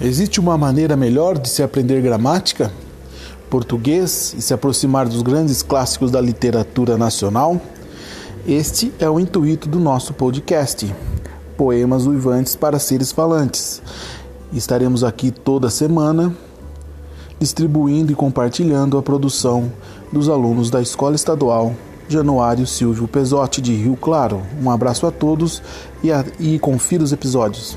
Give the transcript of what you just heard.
Existe uma maneira melhor de se aprender gramática, português e se aproximar dos grandes clássicos da literatura nacional? Este é o intuito do nosso podcast, Poemas Uivantes para Seres Falantes. Estaremos aqui toda semana distribuindo e compartilhando a produção dos alunos da Escola Estadual Januário Silvio Pesotti de Rio Claro. Um abraço a todos e, a, e confira os episódios.